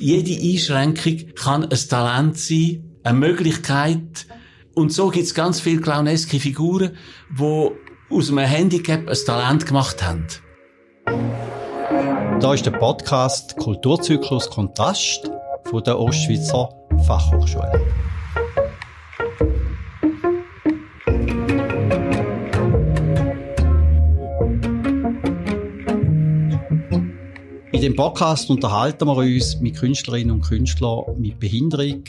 jede Einschränkung kann ein Talent sein, eine Möglichkeit. Und so gibt's ganz viele clowneske Figuren, wo aus einem Handicap ein Talent gemacht haben. Da ist der Podcast Kulturzyklus Kontrast von der Ostschweizer Fachhochschule. In dem Podcast unterhalten wir uns mit Künstlerinnen und Künstlern mit Behinderung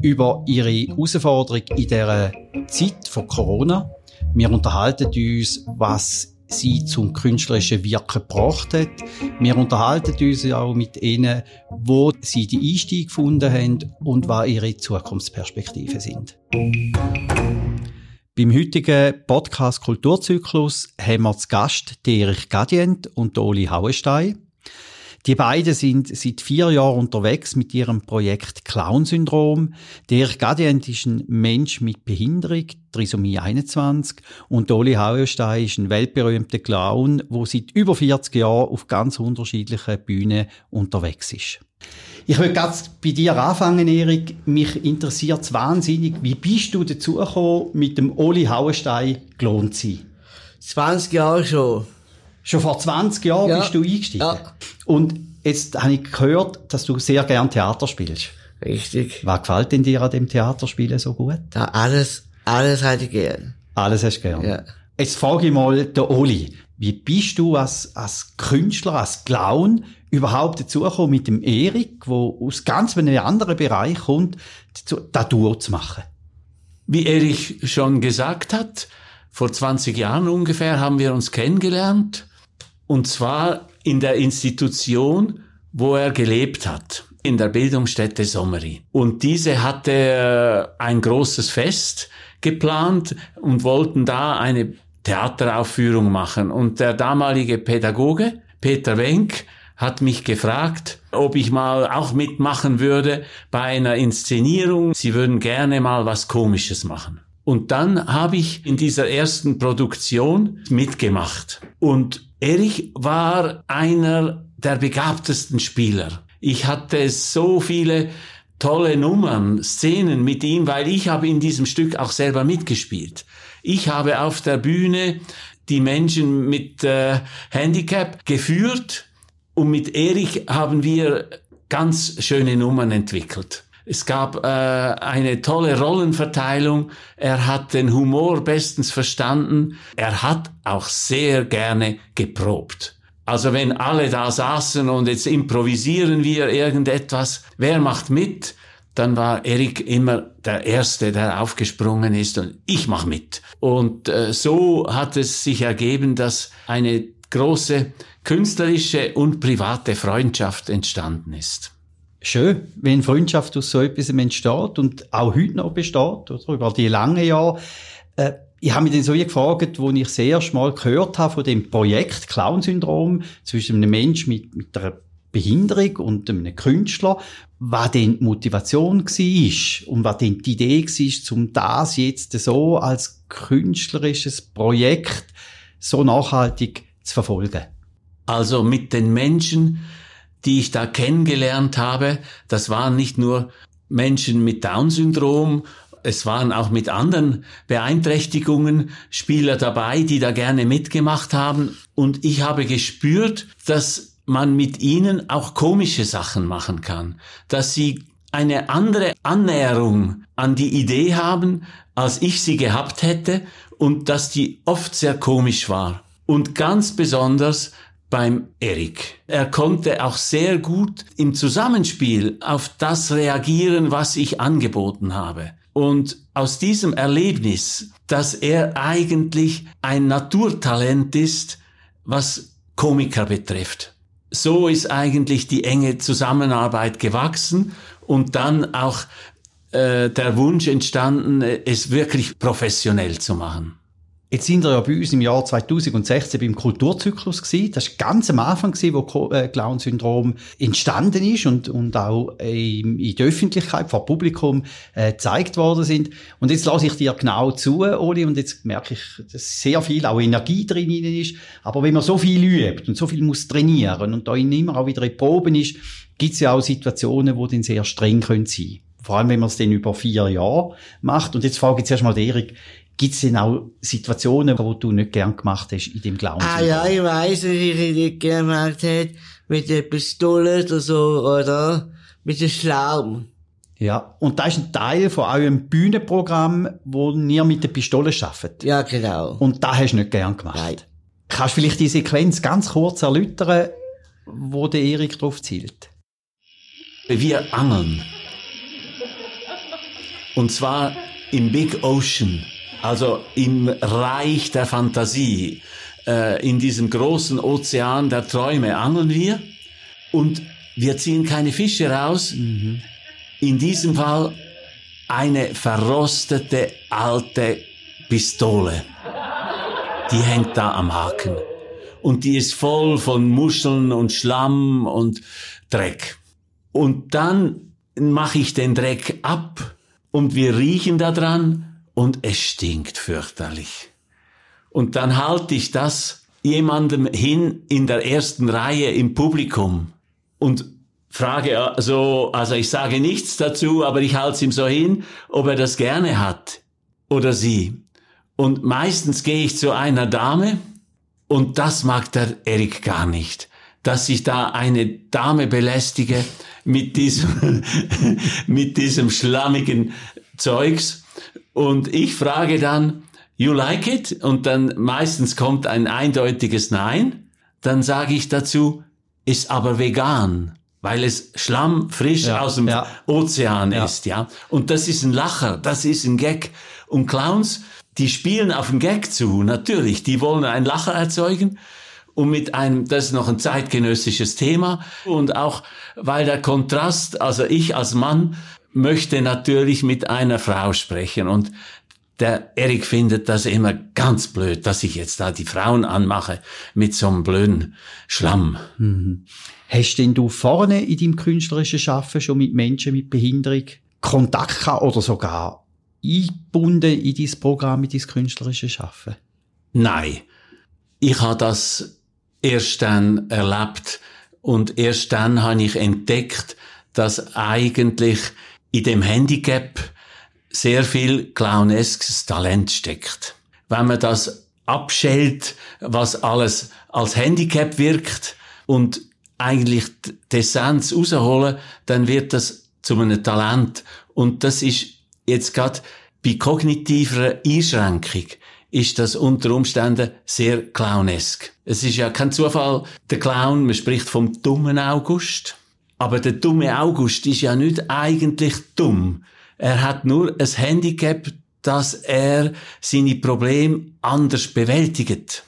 über ihre Herausforderung in der Zeit von Corona. Wir unterhalten uns, was sie zum künstlerischen Wirken gebracht hat. Wir unterhalten uns auch mit ihnen, wo sie die Einstieg gefunden haben und was ihre Zukunftsperspektiven sind. Beim heutigen Podcast Kulturzyklus haben wir zu Gast Erich Gadient und Oli Hauenstein. Die beiden sind seit vier Jahren unterwegs mit ihrem Projekt Clown-Syndrom. Der Gadient ist ein Mensch mit Behinderung, Trisomie 21, und Oli Hauerstein ist ein weltberühmter Clown, der seit über 40 Jahren auf ganz unterschiedlichen Bühnen unterwegs ist. Ich will ganz bei dir anfangen, Erik. Mich interessiert es wahnsinnig. Wie bist du dazu gekommen, mit dem Oli Hauenstein gelohnt zu sein? 20 Jahre schon. Schon vor 20 Jahren Ja. bist du eingestiegen. Ja. Und jetzt habe ich gehört, dass du sehr gern Theater spielst. Richtig. Was gefällt denn dir an dem Theaterspielen so gut? Da alles, alles hätte ich gern. Alles hast du gern. Ja. Jetzt frage ich mal den Oli. Wie bist du als, als Künstler, als Clown überhaupt dazu gekommen, mit dem Erik, der aus ganz einem anderen Bereich kommt, dazu, das Duo zu machen? Wie Erich schon gesagt hat, vor 20 Jahren ungefähr haben wir uns kennengelernt. Und zwar in der Institution, wo er gelebt hat, in der Bildungsstätte Sommeri. Und diese hatte äh, ein großes Fest geplant und wollten da eine Theateraufführung machen. Und der damalige Pädagoge, Peter Wenk, hat mich gefragt, ob ich mal auch mitmachen würde bei einer Inszenierung. Sie würden gerne mal was Komisches machen. Und dann habe ich in dieser ersten Produktion mitgemacht. Und Erich war einer der begabtesten Spieler. Ich hatte so viele tolle Nummern, Szenen mit ihm, weil ich habe in diesem Stück auch selber mitgespielt. Ich habe auf der Bühne die Menschen mit äh, Handicap geführt und mit Erich haben wir ganz schöne Nummern entwickelt. Es gab äh, eine tolle Rollenverteilung. Er hat den Humor bestens verstanden. Er hat auch sehr gerne geprobt. Also wenn alle da saßen und jetzt improvisieren wir irgendetwas, wer macht mit? Dann war Erik immer der Erste, der aufgesprungen ist und ich mach mit. Und äh, so hat es sich ergeben, dass eine große künstlerische und private Freundschaft entstanden ist. Schön, wenn Freundschaft aus so etwas entsteht und auch heute noch besteht, oder über die langen Jahre. Äh, ich habe mich dann so gefragt, wo ich das erste Mal gehört habe von dem Projekt Clown-Syndrom zwischen einem Menschen mit, mit einer Behinderung und einem Künstler, was denn die Motivation war und was denn die Idee war, um das jetzt so als künstlerisches Projekt so nachhaltig zu verfolgen. Also mit den Menschen, die ich da kennengelernt habe, das waren nicht nur Menschen mit Down-Syndrom, es waren auch mit anderen Beeinträchtigungen Spieler dabei, die da gerne mitgemacht haben. Und ich habe gespürt, dass man mit ihnen auch komische Sachen machen kann, dass sie eine andere Annäherung an die Idee haben, als ich sie gehabt hätte und dass die oft sehr komisch war. Und ganz besonders beim Erik. Er konnte auch sehr gut im Zusammenspiel auf das reagieren, was ich angeboten habe. Und aus diesem Erlebnis, dass er eigentlich ein Naturtalent ist, was Komiker betrifft. So ist eigentlich die enge Zusammenarbeit gewachsen und dann auch äh, der Wunsch entstanden, es wirklich professionell zu machen. Jetzt sind wir ja bei uns im Jahr 2016 beim Kulturzyklus gewesen. Das war ganz am Anfang gewesen, wo äh, Clown-Syndrom entstanden ist und, und auch in der Öffentlichkeit, vor Publikum, äh, gezeigt worden sind. Und jetzt lasse ich dir genau zu, Oli, und jetzt merke ich, dass sehr viel auch Energie drin ist. Aber wenn man so viel übt und so viel muss trainieren und da immer auch wieder in Proben ist, gibt es ja auch Situationen, wo dann sehr streng können sein Vor allem, wenn man es dann über vier Jahre macht. Und jetzt frage ich jetzt erstmal Erik, Gibt es denn auch Situationen, wo du nicht gern gemacht hast in dem Glauben? Ah ja, ich weiss, was ich nicht gerne gemacht hätte. Mit der Pistole oder so, oder? Mit dem Schlaum. Ja. Und das ist ein Teil von eurem Bühnenprogramm, wo ihr mit der Pistole arbeitet. Ja, genau. Und das hast du nicht gern gemacht. Nein. Kannst du vielleicht die Sequenz ganz kurz erläutern, wo der Erik drauf zielt? Wir angeln. Und zwar im Big Ocean, also im Reich der Fantasie. Äh, in diesem großen Ozean der Träume angeln wir und wir ziehen keine Fische raus. In diesem Fall eine verrostete alte Pistole. Die hängt da am Haken. Und die ist voll von Muscheln und Schlamm und Dreck. Und dann mache ich den Dreck ab und wir riechen da dran und es stinkt fürchterlich. Und dann halte ich das jemandem hin in der ersten Reihe im Publikum und frage so, also ich sage nichts dazu, aber ich halte es ihm so hin, ob er das gerne hat oder sie. Und meistens gehe ich zu einer Dame und das mag der Erik gar nicht, dass ich da eine Dame belästige mit diesem, mit diesem schlammigen Zeugs. Und ich frage dann, you like it? Und dann meistens kommt ein eindeutiges Nein. Dann sage ich dazu, ist aber vegan, weil es Schlamm frisch Ja, aus dem ja. Ozean Ja. ist, ja. Und das ist ein Lacher, das ist ein Gag. Und Clowns, die spielen auf den Gag zu, natürlich. Die wollen einen Lacher erzeugen. Und mit einem, das ist noch ein zeitgenössisches Thema. Und auch, weil der Kontrast, also ich als Mann möchte natürlich mit einer Frau sprechen. Und der Erik findet das immer ganz blöd, dass ich jetzt da die Frauen anmache mit so einem blöden Schlamm. Hast denn du vorne in deinem künstlerischen Schaffen schon mit Menschen mit Behinderung Kontakt gehabt oder sogar eingebunden in dein Programm, in dein künstlerische Schaffen? Nein. Ich habe das erst dann erlebt und erst dann habe ich entdeckt, dass eigentlich in dem Handicap sehr viel clowneskes Talent steckt. Wenn man das abschält, was alles als Handicap wirkt und eigentlich die Essenz rausholen, dann wird das zu einem Talent. Und das ist jetzt gerade bei kognitiver Einschränkung ist das unter Umständen sehr clownesk. Es ist ja kein Zufall, der Clown, man spricht vom dummen August. Aber der dumme August ist ja nicht eigentlich dumm. Er hat nur ein Handicap, dass er seine Probleme anders bewältigt.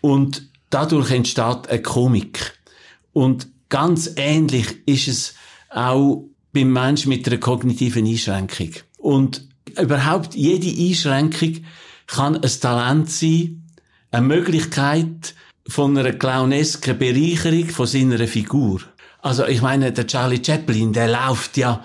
Und dadurch entsteht eine Komik. Und ganz ähnlich ist es auch beim Menschen mit einer kognitiven Einschränkung. Und überhaupt jede Einschränkung kann ein Talent sein, eine Möglichkeit von einer clownesken Bereicherung von seiner Figur. Also ich meine, der Charlie Chaplin, der läuft ja ein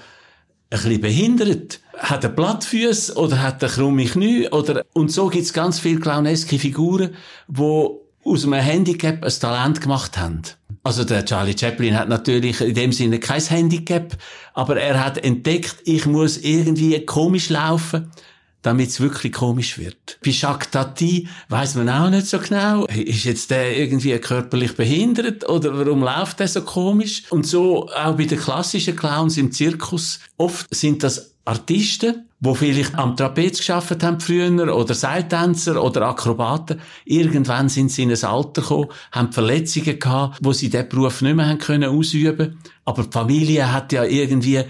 bisschen behindert. Hat er Plattfüße oder hat er krumme Knie oder, und so gibt's ganz viele clowneske Figuren, wo aus einem Handicap ein Talent gemacht haben. Also der Charlie Chaplin hat natürlich in dem Sinne kein Handicap, aber er hat entdeckt, ich muss irgendwie komisch laufen, damit es wirklich komisch wird. Bei Jacques Tati weiß man auch nicht so genau, ist jetzt der irgendwie körperlich behindert oder warum läuft der so komisch? Und so auch bei den klassischen Clowns im Zirkus. Oft sind das Artisten, wo vielleicht am Trapez geschafft haben früher oder Seiltänzer oder Akrobaten. Irgendwann sind sie in ein Alter gekommen, haben Verletzungen gehabt, wo sie diesen Beruf nicht mehr haben können ausüben. Aber die Familie hat ja irgendwie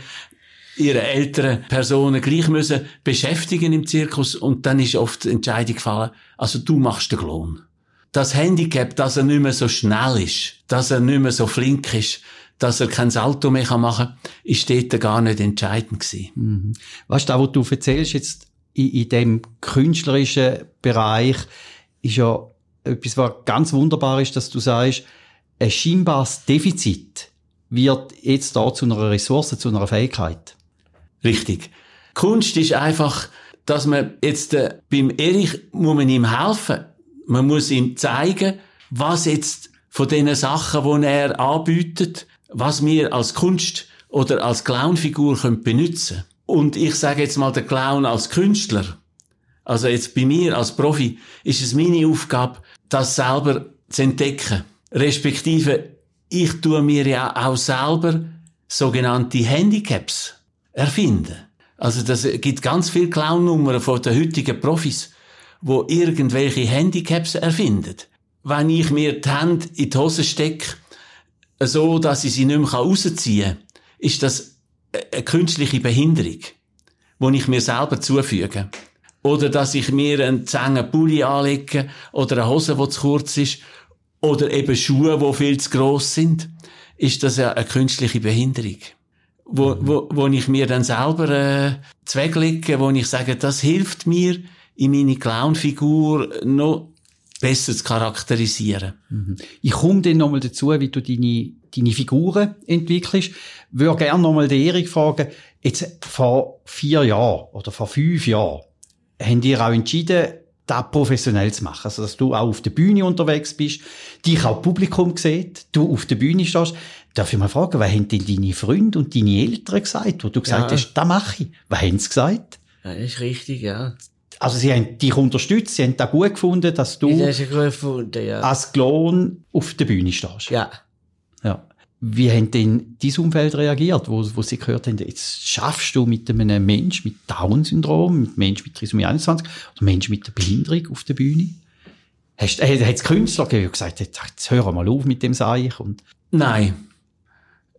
ihre älteren Personen gleich müssen beschäftigen im Zirkus und dann ist oft die Entscheidung gefallen, also du machst den Klon. Das Handicap, dass er nicht mehr so schnell ist, dass er nicht mehr so flink ist, dass er kein Salto mehr machen kann, ist dort gar nicht entscheidend gewesen. Weißt du, was du erzählst jetzt in, in dem künstlerischen Bereich, ist ja etwas, was ganz wunderbar ist, dass du sagst, ein scheinbares Defizit wird jetzt da zu einer Ressource, zu einer Fähigkeit. Richtig. Kunst ist einfach, dass man jetzt äh, beim Erich muss man ihm helfen. Man muss ihm zeigen, was jetzt von den Sachen, die er anbietet, was wir als Kunst oder als Clownfigur können benutzen. Und ich sage jetzt mal der Clown als Künstler. Also jetzt bei mir als Profi ist es meine Aufgabe, das selber zu entdecken. Respektive, ich tue mir ja auch selber sogenannte Handicaps erfinden. Also das gibt ganz viele Clown-Nummern von den heutigen Profis, wo irgendwelche Handicaps erfinden. Wenn ich mir die Hände in die Hose stecke, so dass ich sie nicht mehr rausziehen kann, ist das eine künstliche Behinderung, die ich mir selber zufüge. Oder dass ich mir einen zähen Pulli anlege oder eine Hose, die zu kurz ist oder eben Schuhe, die viel zu gross sind, ist das ja eine künstliche Behinderung. Wo, wo, wo ich mir dann selber äh, zweglege, wo ich sage, das hilft mir, in meine Clownfigur noch besser zu charakterisieren. Mhm. Ich komme dann nochmal dazu, wie du deine, deine Figuren entwickelst. Ich würde gerne nochmal den Erik fragen, jetzt vor vier Jahren oder vor fünf Jahren, haben die auch entschieden, das professionell zu machen. Also, dass du auch auf der Bühne unterwegs bist, dich auch Publikum sieht, du auf der Bühne stehst. Darf ich mal fragen, was haben denn deine Freunde und deine Eltern gesagt, wo du gesagt ja. hast, das mache ich? Was haben sie gesagt? Ja, das ist richtig, ja. Also sie haben dich unterstützt, sie haben das gut gefunden, dass du das gefunden, ja. als Klon auf der Bühne stehst. Ja. Ja. Wie haben denn dieses Umfeld reagiert, wo, wo sie gehört haben, jetzt schaffst du mit einem Mensch mit Down-Syndrom, mit einem Mensch mit Trisomie 21 oder Mensch mit der Behinderung auf der Bühne? Hast, äh, hat es Künstler gegeben, die gesagt jetzt, jetzt hör mal auf mit dem Seich? Und Nein.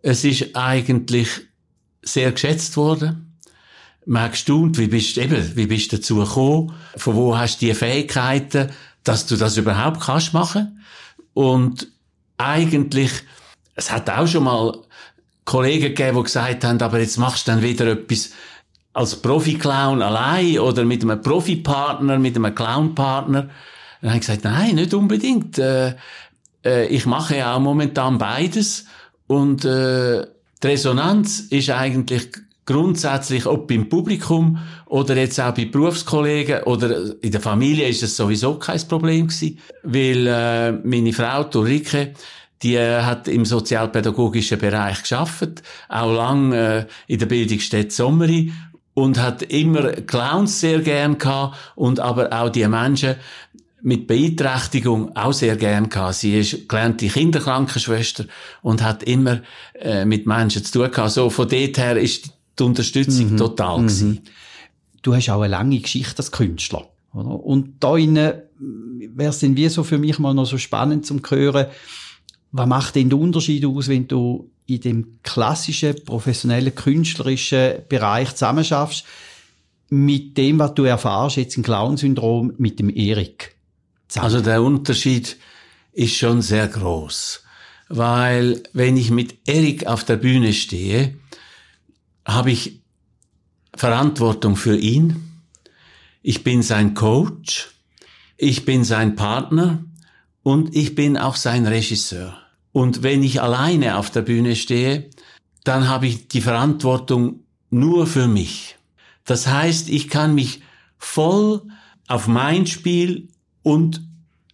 Es ist eigentlich sehr geschätzt worden. Man hat gestaunt, wie bist, eben, wie bist du dazu gekommen? Von wo hast du die Fähigkeiten, dass du das überhaupt kannst machen? Und eigentlich es hat auch schon mal Kollegen gegeben, die gesagt haben, aber jetzt machst du dann wieder etwas als Profi-Clown allein oder mit einem Profi-Partner, mit einem Clown-Partner. Dann habe ich gesagt, nein, nicht unbedingt. Äh, äh, ich mache ja auch momentan beides und äh, die Resonanz ist eigentlich grundsätzlich, ob beim Publikum oder jetzt auch bei Berufskollegen oder in der Familie ist es sowieso kein Problem gewesen, weil äh, meine Frau Ulrike die äh, hat im sozialpädagogischen Bereich geschafft, auch lang äh, in der Bildungsstätte Sommeri und hat immer Clowns sehr gern gehabt und aber auch die Menschen mit Beeinträchtigung auch sehr gern gehabt. Sie ist gelernte Kinderkrankenschwester und hat immer äh, mit Menschen zu tun gehabt. So von dort her ist die Unterstützung mhm. total mhm. gewesen. Du hast auch eine lange Geschichte als Künstler. Oder? Und da wäre es denn wie so für mich mal noch so spannend zum hören, was macht denn den Unterschied aus, wenn du in dem klassischen, professionellen, künstlerischen Bereich zusammenschaffst, mit dem, was du erfahrst jetzt im Clown-Syndrom mit dem Erik? Also der Unterschied ist schon sehr groß. Weil wenn ich mit Erik auf der Bühne stehe, habe ich Verantwortung für ihn. Ich bin sein Coach. Ich bin sein Partner. Und ich bin auch sein Regisseur. Und wenn ich alleine auf der Bühne stehe, dann habe ich die Verantwortung nur für mich. Das heißt, ich kann mich voll auf mein Spiel und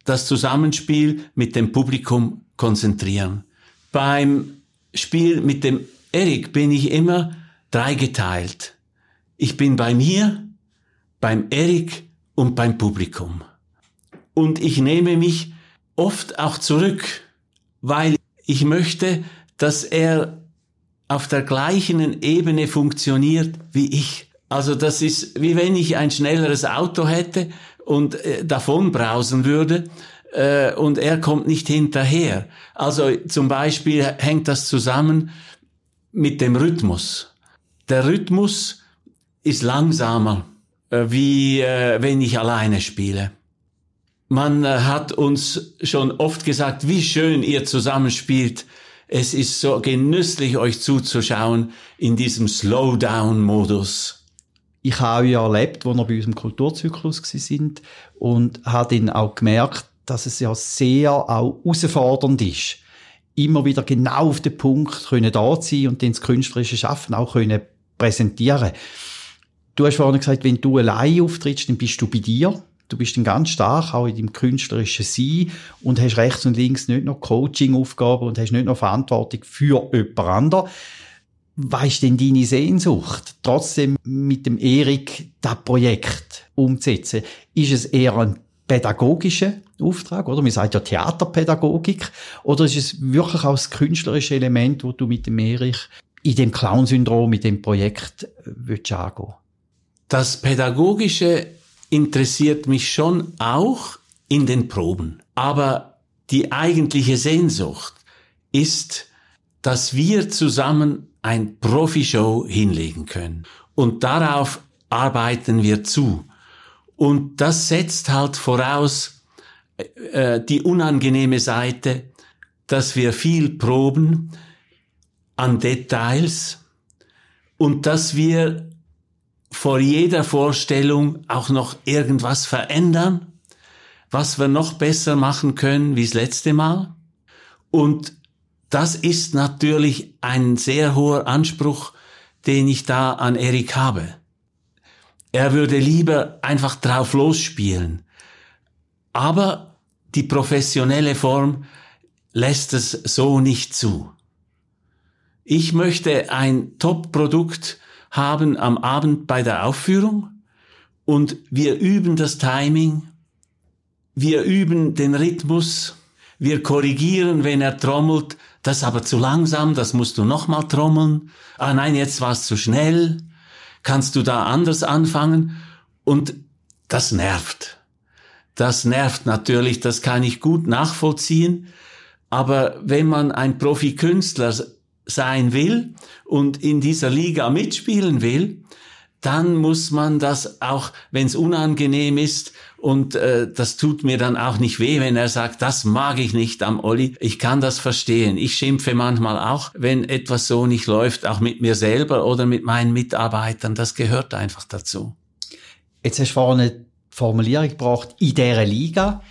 das Zusammenspiel mit dem Publikum konzentrieren. Beim Spiel mit dem Erik bin ich immer dreigeteilt. Ich bin bei mir, beim Erik und beim Publikum. Und ich nehme mich oft auch zurück weil ich möchte, dass er auf der gleichen Ebene funktioniert wie ich. Also das ist wie wenn ich ein schnelleres Auto hätte und äh, davon brausen würde äh, und er kommt nicht hinterher. Also zum Beispiel hängt das zusammen mit dem Rhythmus. Der Rhythmus ist langsamer, äh, wie äh, wenn ich alleine spiele. Man äh, hat uns schon oft gesagt, wie schön ihr zusammenspielt. Es ist so genüsslich, euch zuzuschauen in diesem Slowdown-Modus. Ich habe ja erlebt, wo wir bei unserem Kulturzyklus sind und habe dann auch gemerkt, dass es ja sehr auch herausfordernd ist, immer wieder genau auf den Punkt können da sein und dann das künstlerische Schaffen auch können präsentieren. Du hast vorhin gesagt, wenn du allein auftrittst, dann bist du bei dir. Du bist dann ganz stark auch in deinem künstlerischen Sein und hast rechts und links nicht noch Coaching-Aufgaben und hast nicht noch Verantwortung für jemand anderen. Was ist denn deine Sehnsucht, trotzdem mit dem Erik das Projekt umzusetzen? Ist es eher ein pädagogischer Auftrag, oder? Man sagt ja Theaterpädagogik. Oder ist es wirklich auch das künstlerische Element, wo du mit dem Erich in dem Clown-Syndrom, mit dem Projekt äh, willst angehen? Das Pädagogische interessiert mich schon auch in den Proben. Aber die eigentliche Sehnsucht ist, dass wir zusammen ein Profi-Show hinlegen können. Und darauf arbeiten wir zu. Und das setzt halt voraus äh, die unangenehme Seite, dass wir viel proben an Details und dass wir vor jeder Vorstellung auch noch irgendwas verändern, was wir noch besser machen können wie das letzte Mal. Und das ist natürlich ein sehr hoher Anspruch, den ich da an Erik habe. Er würde lieber einfach drauf losspielen. Aber die professionelle Form lässt es so nicht zu. Ich möchte ein Top-Produkt haben am Abend bei der Aufführung und wir üben das Timing, wir üben den Rhythmus, wir korrigieren, wenn er trommelt, das ist aber zu langsam, das musst du nochmal trommeln. Ah nein, jetzt war es zu schnell. Kannst du da anders anfangen? Und das nervt. Das nervt natürlich, das kann ich gut nachvollziehen. Aber wenn man ein Profikünstler sein will und in dieser Liga mitspielen will, dann muss man das auch, wenn es unangenehm ist, und äh, das tut mir dann auch nicht weh, wenn er sagt, das mag ich nicht am Olli. Ich kann das verstehen. Ich schimpfe manchmal auch, wenn etwas so nicht läuft, auch mit mir selber oder mit meinen Mitarbeitern. Das gehört einfach dazu. Jetzt hast du vorhin eine Formulierung gebracht, in dieser Liga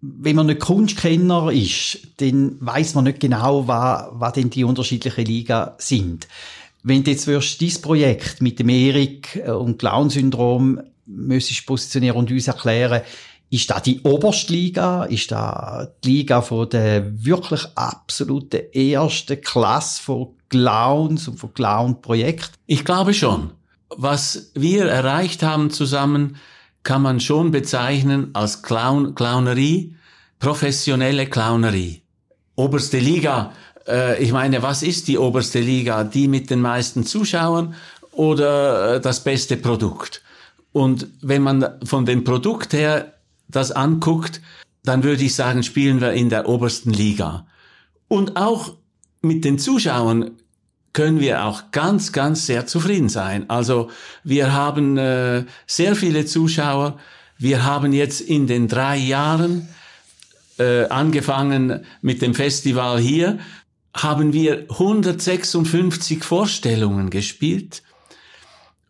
wenn man nicht Kunstkenner ist, dann weiß man nicht genau, was, was denn die unterschiedlichen Ligen sind. Wenn du jetzt wirst, dieses Projekt mit dem Erik äh, und Clown-Syndrom müsstest positionieren und uns erklären, ist da die oberste Liga? Ist da die Liga von der wirklich absoluten ersten Klasse von Clowns und von Clown-Projekten? Ich glaube schon. Was wir erreicht haben zusammen, kann man schon bezeichnen als Clown, Clownerie, professionelle Clownerie. Oberste Liga, äh, ich meine, was ist die oberste Liga? Die mit den meisten Zuschauern oder äh, das beste Produkt? Und wenn man von dem Produkt her das anguckt, dann würde ich sagen, spielen wir in der obersten Liga. Und auch mit den Zuschauern können wir auch ganz, ganz sehr zufrieden sein. Also wir haben äh, sehr viele Zuschauer. Wir haben jetzt in den drei Jahren äh, angefangen mit dem Festival hier, haben wir 156 Vorstellungen gespielt.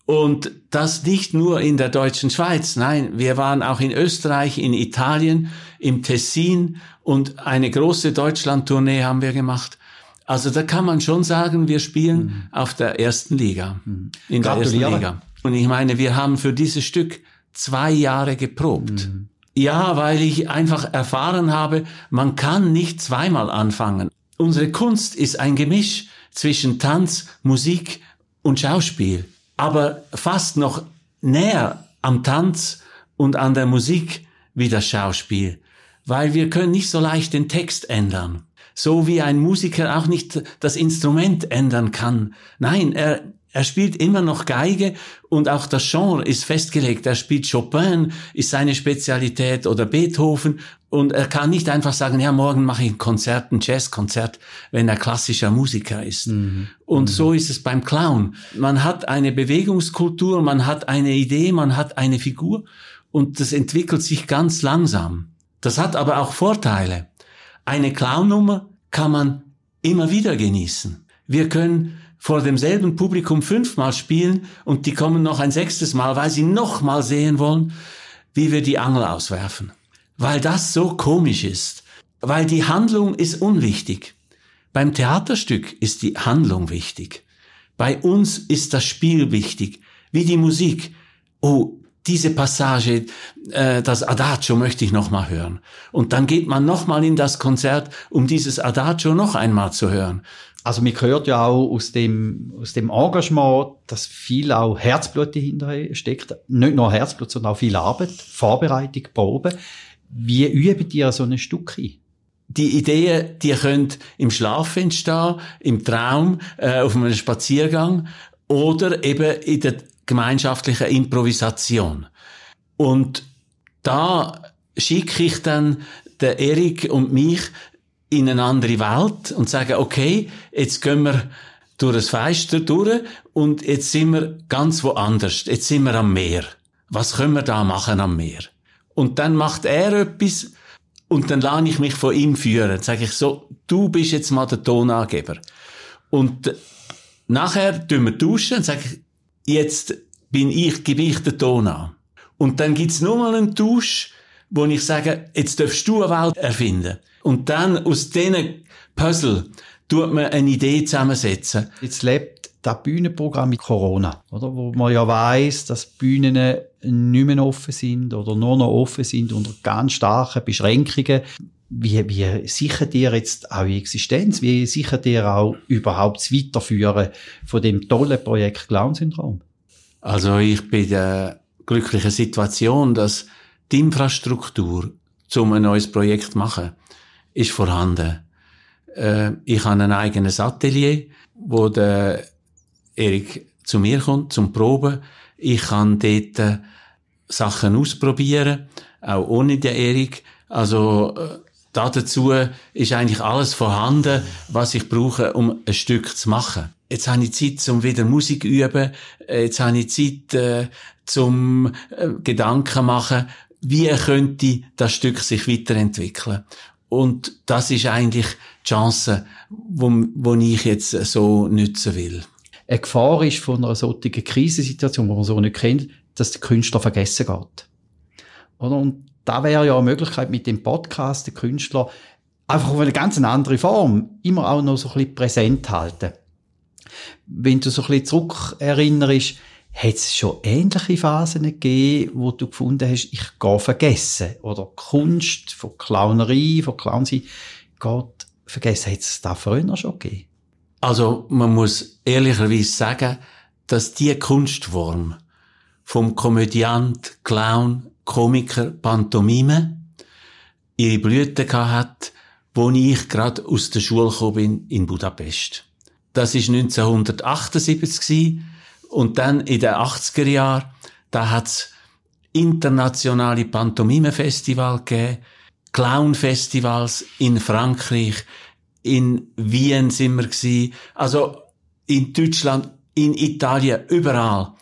Und das nicht nur in der deutschen Schweiz, nein, wir waren auch in Österreich, in Italien, im Tessin und eine große Deutschland-Tournee haben wir gemacht. Also da kann man schon sagen, wir spielen mhm. auf der ersten Liga. Mhm. In der ersten Liga. Und ich meine, wir haben für dieses Stück zwei Jahre geprobt. Mhm. Ja, weil ich einfach erfahren habe, man kann nicht zweimal anfangen. Unsere Kunst ist ein Gemisch zwischen Tanz, Musik und Schauspiel. Aber fast noch näher am Tanz und an der Musik wie das Schauspiel. Weil wir können nicht so leicht den Text ändern so wie ein Musiker auch nicht das Instrument ändern kann. Nein, er, er spielt immer noch Geige und auch das Genre ist festgelegt. Er spielt Chopin, ist seine Spezialität oder Beethoven und er kann nicht einfach sagen, ja, morgen mache ich ein Konzert, ein Jazzkonzert, wenn er klassischer Musiker ist. Mhm. Und mhm. so ist es beim Clown. Man hat eine Bewegungskultur, man hat eine Idee, man hat eine Figur und das entwickelt sich ganz langsam. Das hat aber auch Vorteile. Eine Clownnummer kann man immer wieder genießen. Wir können vor demselben Publikum fünfmal spielen und die kommen noch ein sechstes Mal, weil sie nochmal sehen wollen, wie wir die Angel auswerfen. Weil das so komisch ist. Weil die Handlung ist unwichtig. Beim Theaterstück ist die Handlung wichtig. Bei uns ist das Spiel wichtig, wie die Musik. Oh, diese Passage, äh, das Adagio möchte ich noch mal hören. Und dann geht man noch mal in das Konzert, um dieses Adagio noch einmal zu hören. Also man hört ja auch aus dem, aus dem Engagement, dass viel auch Herzblut dahinter steckt. Nicht nur Herzblut, sondern auch viel Arbeit, Vorbereitung, Probe. Wie üben ihr so ein Stück ein? Die Ideen, die können im Schlaf entstehen, im Traum, äh, auf einem Spaziergang oder eben in der gemeinschaftlichen Improvisation. Und da schicke ich dann den Erik und mich in eine andere Welt und sage, okay, jetzt gehen wir durch das Fenster durch und jetzt sind wir ganz woanders. Jetzt sind wir am Meer. Was können wir da machen am Meer? Und dann macht er etwas und dann lade ich mich von ihm führen. Dann sage ich so, du bist jetzt mal der Tonangeber. Und nachher tun wir duschen und sage ich, jetzt bin ich, gebe ich Ton an. Und dann gibt's nur mal einen Tausch, wo ich sage, jetzt darfst du eine Welt erfinden. Und dann aus diesen Puzzle tut man eine Idee zusammensetzen. Jetzt lebt das Bühnenprogramm mit Corona, oder? Wo man ja weiss, dass Bühnen nicht mehr offen sind oder nur noch offen sind unter ganz starken Beschränkungen. Wie, wie sichert ihr jetzt eure Existenz? Wie sichert ihr auch überhaupt das Weiterführen von dem tollen Projekt Clown-Syndrom? Also ich bin in der glücklichen Situation, dass die Infrastruktur, um ein neues Projekt zu machen, ist vorhanden. Äh, ich habe ein eigenes Atelier, wo der Erik zu mir kommt zum Proben. Ich kann dort äh, Sachen ausprobieren, auch ohne den Erik. Also äh, dazu ist eigentlich alles vorhanden, was ich brauche, um ein Stück zu machen. Jetzt habe ich Zeit, um wieder Musik zu üben. Jetzt habe ich Zeit, äh, zum äh, Gedanken machen, wie könnte das Stück sich weiterentwickeln. Und das ist eigentlich die Chance, wo ich jetzt so nützen will. Eine Gefahr ist von einer solchen Krisensituation, die man so nicht kennt, dass der Künstler vergessen geht. Und da wäre ja eine Möglichkeit mit dem Podcast, den Künstler einfach auf eine ganz andere Form immer auch noch so ein bisschen präsent halten. Wenn du so ein bisschen zurückerinnerst, hat es schon ähnliche Phasen gegeben, wo du gefunden hast, ich gehe vergessen. Oder Kunst von Clownerie, von Clownsein, geht vergessen. Hat es da früher schon gegeben? Also, man muss ehrlicherweise sagen, dass die Kunstform vom Komödiant, Clown, Komiker, Pantomime ihre Blüte hat, wo ich gerade aus der Schule gekommen bin in Budapest. Das ist 1978 und dann in den 80er Jahren, da hat's internationale Pantomime-Festival gegeben, Clown-Festivals in Frankreich, in Wien sind wir gewesen, also in Deutschland, in Italien, überall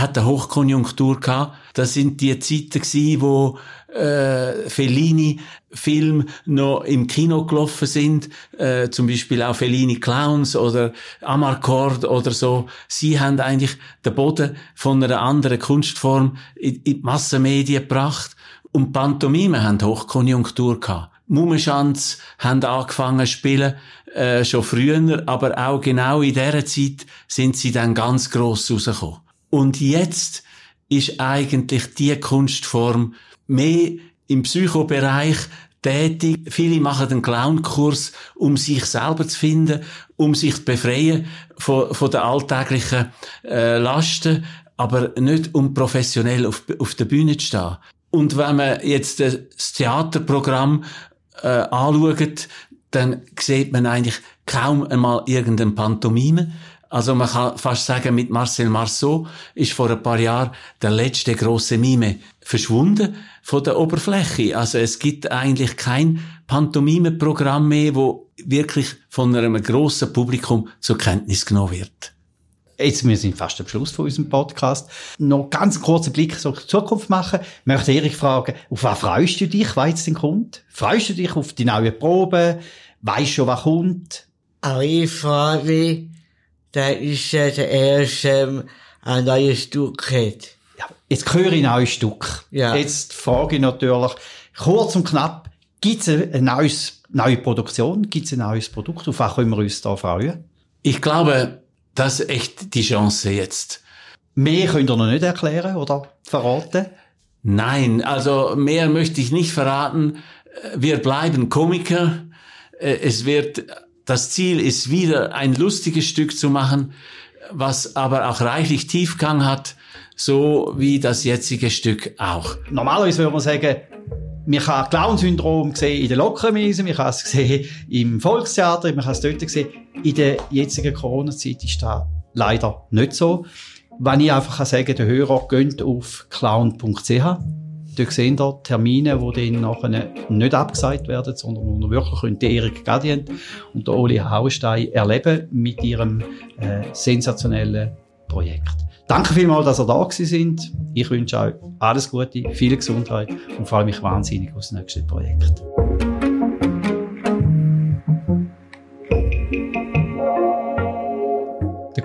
hat eine Hochkonjunktur gehabt. Das sind die Zeiten gewesen, wo äh, Fellini Film noch im Kino gelaufen sind, äh, zum Beispiel auch Fellini Clowns oder Amarcord oder so. Sie haben eigentlich den Boden von einer anderen Kunstform in, in die Massenmedien gebracht und Pantomime haben Hochkonjunktur gehabt. Mummenschanz haben angefangen zu spielen, äh, schon früher, aber auch genau in dieser Zeit sind sie dann ganz gross rausgekommen. Und jetzt ist eigentlich die Kunstform mehr im Psychobereich tätig. Viele machen den Clownkurs, um sich selber zu finden, um sich zu befreien von, von den alltäglichen äh, Lasten, aber nicht um professionell auf, auf der Bühne zu stehen. Und wenn man jetzt das Theaterprogramm äh, anschaut, dann sieht man eigentlich kaum einmal irgendein Pantomime. Also man kann fast sagen, mit Marcel Marceau ist vor ein paar Jahren der letzte große Mime verschwunden von der Oberfläche. Also es gibt eigentlich kein Pantomime-Programm mehr, wo wirklich von einem grossen Publikum zur Kenntnis genommen wird. Jetzt, wir sind fast am Schluss von unserem Podcast. Noch ganz einen kurzen Blick zur Zukunft machen. Ich möchte Erich fragen, auf was freust du dich, was jetzt denn kommt? Freust du dich auf die neue Probe? Weißt du schon, was kommt? Auch ich freue mich, der ist äh, der erste ähm, ein neues Stück hat. Ja, jetzt höre ich ein neues Stück. Ja. Jetzt frage ich natürlich, kurz und knapp, gibt es eine neues, neue Produktion? Gibt es ein neues Produkt? Auf was können wir uns da freuen? Ich glaube, das ist echt die Chance jetzt. Mehr könnt ihr noch nicht erklären oder verraten? Nein, also mehr möchte ich nicht verraten. Wir bleiben Komiker. Äh, Es wird, das Ziel ist wieder ein lustiges Stück zu machen, was aber auch reichlich Tiefgang hat, so wie das jetzige Stück auch. Normalerweise würde man sagen, man kann Clown-Syndrom sehen in der Lockermiese, man kann es sehen im Volkstheater, man kann es dort sehen. In der jetzigen Corona-Zeit ist das leider nicht so. Wenn ich einfach kann sagen der Hörer geht auf clown.ch. Dort sehen ihr Termine, die dann nachher nicht abgesagt werden, sondern wo ihr wirklich könnt Erik Gadient und der Oli Hauenstein erleben mit ihrem äh, sensationellen Projekt. Danke vielmals, dass ihr da sind. Ich wünsche euch alles Gute, viel Gesundheit und freue mich wahnsinnig auf das nächste Projekt.